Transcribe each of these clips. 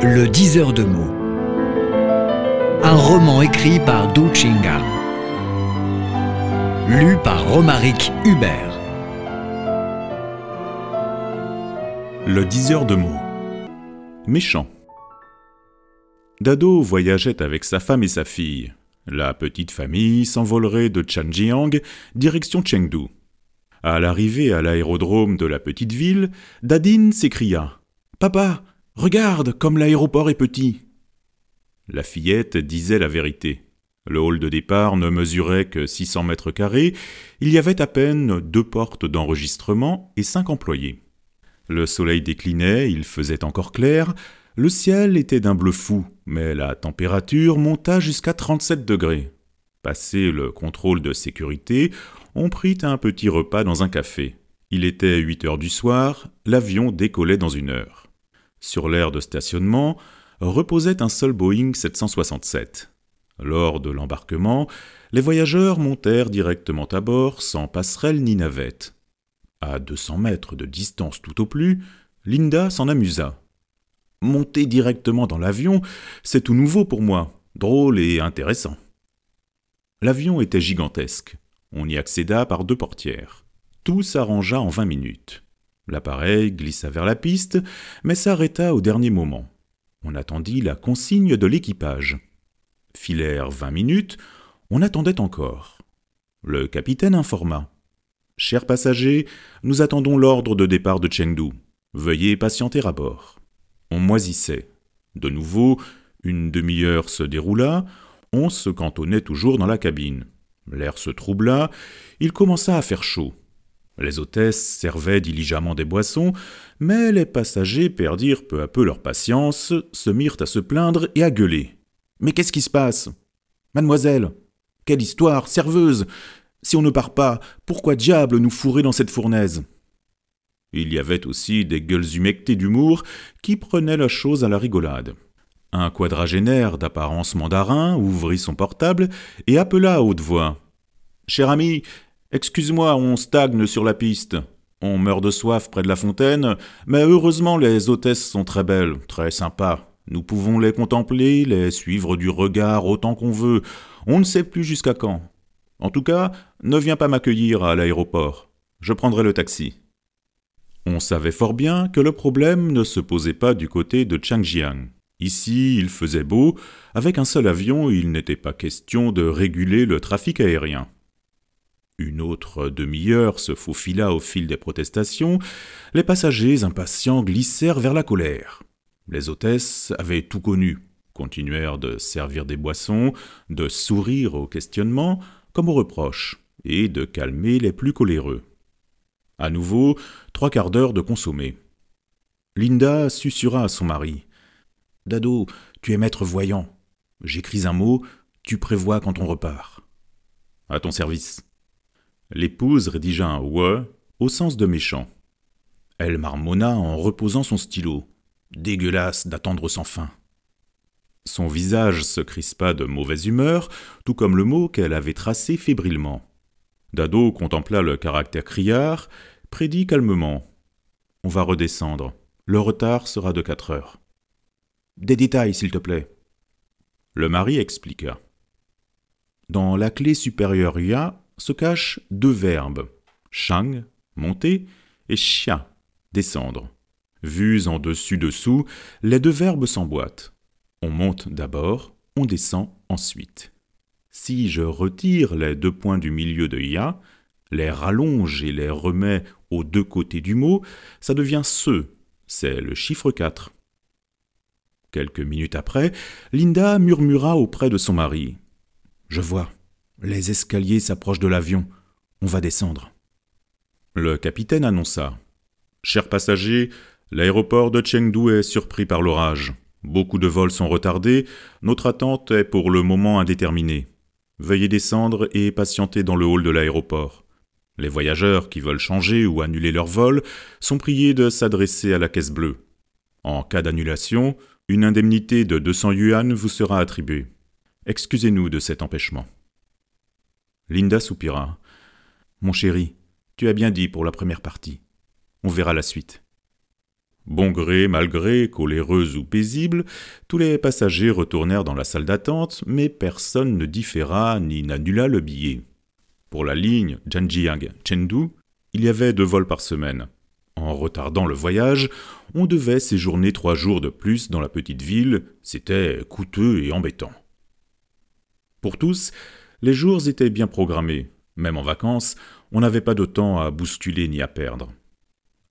Le diseur de mots. Un roman écrit par Du Chinga. Lu par Romaric Hubert. Le diseur de mots. Méchant. Dado voyageait avec sa femme et sa fille. La petite famille s'envolerait de Chanjiang, direction Chengdu. À l'arrivée à l'aérodrome de la petite ville, Dadine s'écria Papa, regarde comme l'aéroport est petit. La fillette disait la vérité. Le hall de départ ne mesurait que 600 mètres carrés, il y avait à peine deux portes d'enregistrement et cinq employés. Le soleil déclinait, il faisait encore clair, le ciel était d'un bleu fou, mais la température monta jusqu'à 37 degrés. Passé le contrôle de sécurité, on prit un petit repas dans un café. Il était 8 heures du soir, l'avion décollait dans une heure. Sur l'aire de stationnement reposait un seul Boeing 767. Lors de l'embarquement, les voyageurs montèrent directement à bord sans passerelle ni navette. À 200 mètres de distance tout au plus, Linda s'en amusa. Monter directement dans l'avion, c'est tout nouveau pour moi, drôle et intéressant. L'avion était gigantesque. On y accéda par deux portières. Tout s'arrangea en vingt minutes. L'appareil glissa vers la piste, mais s'arrêta au dernier moment. On attendit la consigne de l'équipage. Filèrent vingt minutes, on attendait encore. Le capitaine informa. Chers passagers, nous attendons l'ordre de départ de Chengdu. Veuillez patienter à bord. On moisissait. De nouveau, une demi-heure se déroula, on se cantonnait toujours dans la cabine. L'air se troubla, il commença à faire chaud. Les hôtesses servaient diligemment des boissons, mais les passagers perdirent peu à peu leur patience, se mirent à se plaindre et à gueuler. Mais qu'est-ce qui se passe? Mademoiselle Quelle histoire Serveuse Si on ne part pas, pourquoi diable nous fourrer dans cette fournaise? Il y avait aussi des gueules humectées d'humour qui prenaient la chose à la rigolade. Un quadragénaire d'apparence mandarin ouvrit son portable et appela à haute voix. Cher ami, excuse-moi, on stagne sur la piste. On meurt de soif près de la fontaine, mais heureusement les hôtesses sont très belles, très sympas. Nous pouvons les contempler, les suivre du regard autant qu'on veut. On ne sait plus jusqu'à quand. En tout cas, ne viens pas m'accueillir à l'aéroport. Je prendrai le taxi. On savait fort bien que le problème ne se posait pas du côté de Changjiang. Ici, il faisait beau, avec un seul avion, il n'était pas question de réguler le trafic aérien. Une autre demi-heure se faufila au fil des protestations, les passagers impatients glissèrent vers la colère. Les hôtesses avaient tout connu, continuèrent de servir des boissons, de sourire aux questionnements comme aux reproches, et de calmer les plus coléreux. À nouveau, trois quarts d'heure de consommer. Linda susurra à son mari. Dado, tu es maître voyant. J'écris un mot, tu prévois quand on repart. À ton service. L'épouse rédigea un ouais au sens de méchant. Elle marmonna en reposant son stylo. Dégueulasse d'attendre sans fin. Son visage se crispa de mauvaise humeur, tout comme le mot qu'elle avait tracé fébrilement. Dado contempla le caractère criard, prédit calmement. On va redescendre. Le retard sera de quatre heures. Des détails, s'il te plaît. Le mari expliqua. Dans la clé supérieure ya se cachent deux verbes shang, monter, et xia, descendre. Vus en dessus-dessous, les deux verbes s'emboîtent. On monte d'abord, on descend ensuite. Si je retire les deux points du milieu de ya, les rallonge et les remets aux deux côtés du mot, ça devient ce, c'est le chiffre 4. Quelques minutes après, Linda murmura auprès de son mari. Je vois, les escaliers s'approchent de l'avion, on va descendre. Le capitaine annonça. Chers passagers, l'aéroport de Chengdu est surpris par l'orage. Beaucoup de vols sont retardés, notre attente est pour le moment indéterminée. Veuillez descendre et patienter dans le hall de l'aéroport. Les voyageurs qui veulent changer ou annuler leur vol sont priés de s'adresser à la caisse bleue. En cas d'annulation, une indemnité de 200 yuan vous sera attribuée. Excusez-nous de cet empêchement. Linda soupira. Mon chéri, tu as bien dit pour la première partie. On verra la suite. Bon gré, mal gré, coléreux ou paisible, tous les passagers retournèrent dans la salle d'attente, mais personne ne différa ni n'annula le billet. Pour la ligne Janjiang-Chengdu, il y avait deux vols par semaine. En retardant le voyage, on devait séjourner trois jours de plus dans la petite ville, c'était coûteux et embêtant. Pour tous, les jours étaient bien programmés, même en vacances, on n'avait pas de temps à bousculer ni à perdre.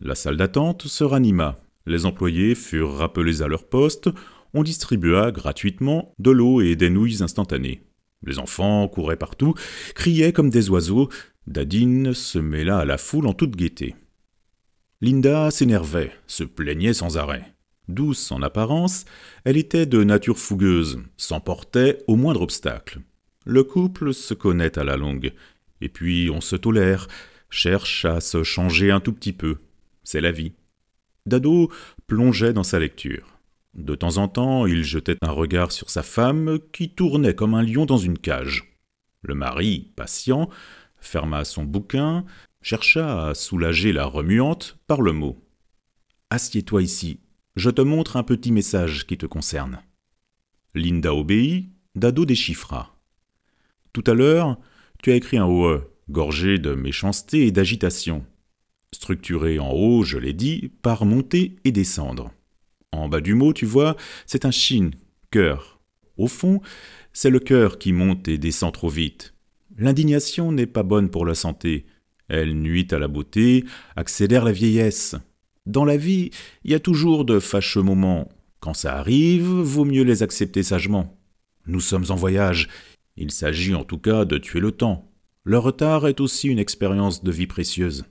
La salle d'attente se ranima. Les employés furent rappelés à leur poste. On distribua gratuitement de l'eau et des nouilles instantanées. Les enfants couraient partout, criaient comme des oiseaux. Dadine se mêla à la foule en toute gaieté. Linda s'énervait, se plaignait sans arrêt. Douce en apparence, elle était de nature fougueuse, s'emportait au moindre obstacle. Le couple se connaît à la longue, et puis on se tolère, cherche à se changer un tout petit peu c'est la vie. Dado plongeait dans sa lecture. De temps en temps, il jetait un regard sur sa femme qui tournait comme un lion dans une cage. Le mari, patient, ferma son bouquin, chercha à soulager la remuante par le mot. Assieds-toi ici, je te montre un petit message qui te concerne. Linda obéit, Dado déchiffra. Tout à l'heure, tu as écrit un OE, gorgé de méchanceté et d'agitation structuré en haut, je l'ai dit, par monter et descendre. En bas du mot, tu vois, c'est un shin, cœur. Au fond, c'est le cœur qui monte et descend trop vite. L'indignation n'est pas bonne pour la santé. Elle nuit à la beauté, accélère la vieillesse. Dans la vie, il y a toujours de fâcheux moments. Quand ça arrive, vaut mieux les accepter sagement. Nous sommes en voyage. Il s'agit en tout cas de tuer le temps. Le retard est aussi une expérience de vie précieuse.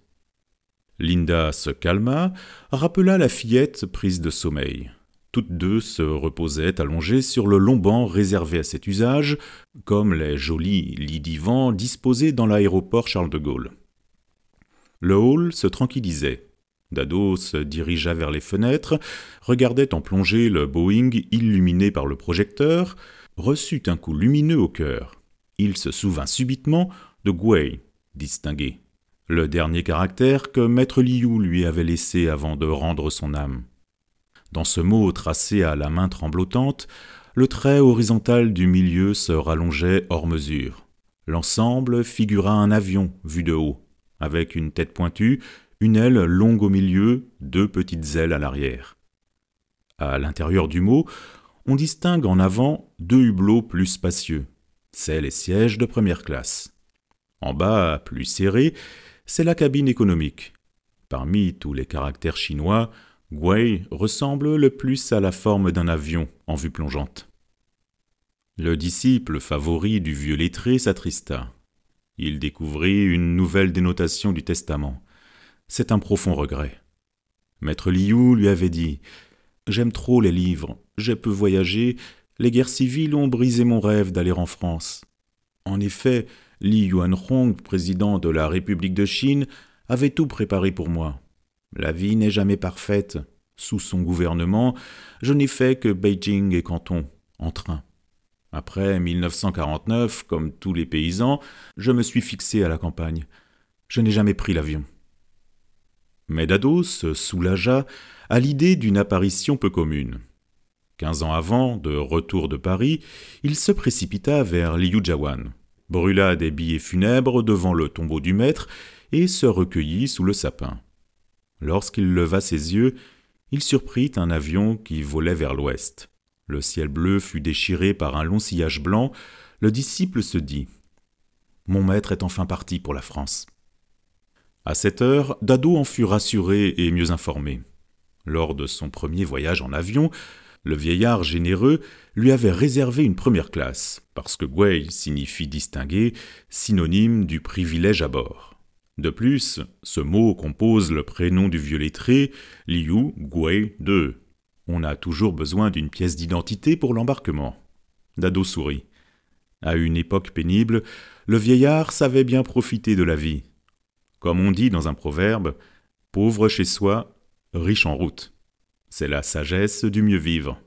Linda se calma, rappela la fillette prise de sommeil. Toutes deux se reposaient allongées sur le long banc réservé à cet usage, comme les jolis lits divans disposés dans l'aéroport Charles de Gaulle. Le hall se tranquillisait. Dado se dirigea vers les fenêtres, regardait en plongée le Boeing illuminé par le projecteur, reçut un coup lumineux au cœur. Il se souvint subitement de Guay, distingué le dernier caractère que maître Liu lui avait laissé avant de rendre son âme. Dans ce mot tracé à la main tremblotante, le trait horizontal du milieu se rallongeait hors mesure. L'ensemble figura un avion vu de haut, avec une tête pointue, une aile longue au milieu, deux petites ailes à l'arrière. À l'intérieur du mot, on distingue en avant deux hublots plus spacieux. C'est les sièges de première classe. En bas, plus serrés, c'est la cabine économique. Parmi tous les caractères chinois, Gui ressemble le plus à la forme d'un avion en vue plongeante. Le disciple favori du vieux lettré s'attrista. Il découvrit une nouvelle dénotation du testament. C'est un profond regret. Maître Liu lui avait dit J'aime trop les livres, j'ai peu voyagé, les guerres civiles ont brisé mon rêve d'aller en France. En effet, Li Yuanhong, président de la République de Chine, avait tout préparé pour moi. La vie n'est jamais parfaite. Sous son gouvernement, je n'ai fait que Beijing et Canton, en train. Après 1949, comme tous les paysans, je me suis fixé à la campagne. Je n'ai jamais pris l'avion. Medado se soulagea à l'idée d'une apparition peu commune. Quinze ans avant, de retour de Paris, il se précipita vers Liujiawan brûla des billets funèbres devant le tombeau du maître et se recueillit sous le sapin. Lorsqu'il leva ses yeux, il surprit un avion qui volait vers l'ouest. Le ciel bleu fut déchiré par un long sillage blanc. Le disciple se dit Mon maître est enfin parti pour la France. À cette heure, Dado en fut rassuré et mieux informé. Lors de son premier voyage en avion, le vieillard généreux lui avait réservé une première classe, parce que Guay signifie distingué, synonyme du privilège à bord. De plus, ce mot compose le prénom du vieux lettré, Liu Guay II. On a toujours besoin d'une pièce d'identité pour l'embarquement. Dado sourit. À une époque pénible, le vieillard savait bien profiter de la vie. Comme on dit dans un proverbe, pauvre chez soi, riche en route. C'est la sagesse du mieux vivre.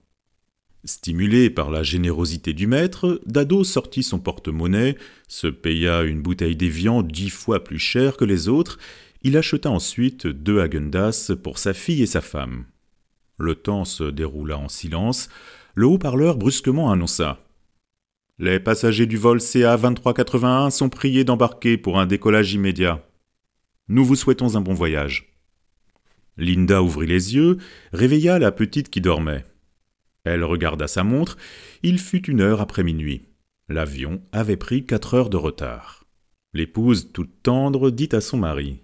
Stimulé par la générosité du maître, Dado sortit son porte-monnaie, se paya une bouteille d'évian dix fois plus chère que les autres, il acheta ensuite deux Agendas pour sa fille et sa femme. Le temps se déroula en silence. Le haut-parleur brusquement annonça Les passagers du vol CA 2381 sont priés d'embarquer pour un décollage immédiat. Nous vous souhaitons un bon voyage. Linda ouvrit les yeux, réveilla la petite qui dormait. Elle regarda sa montre, il fut une heure après minuit. L'avion avait pris quatre heures de retard. L'épouse, toute tendre, dit à son mari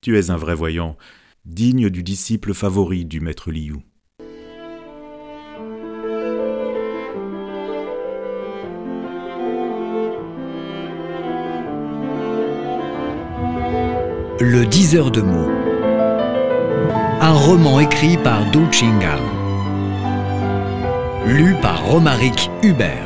Tu es un vrai voyant, digne du disciple favori du maître Liu. Le diseur de mots. Un roman écrit par Du Chingal. Lu par Romaric Hubert.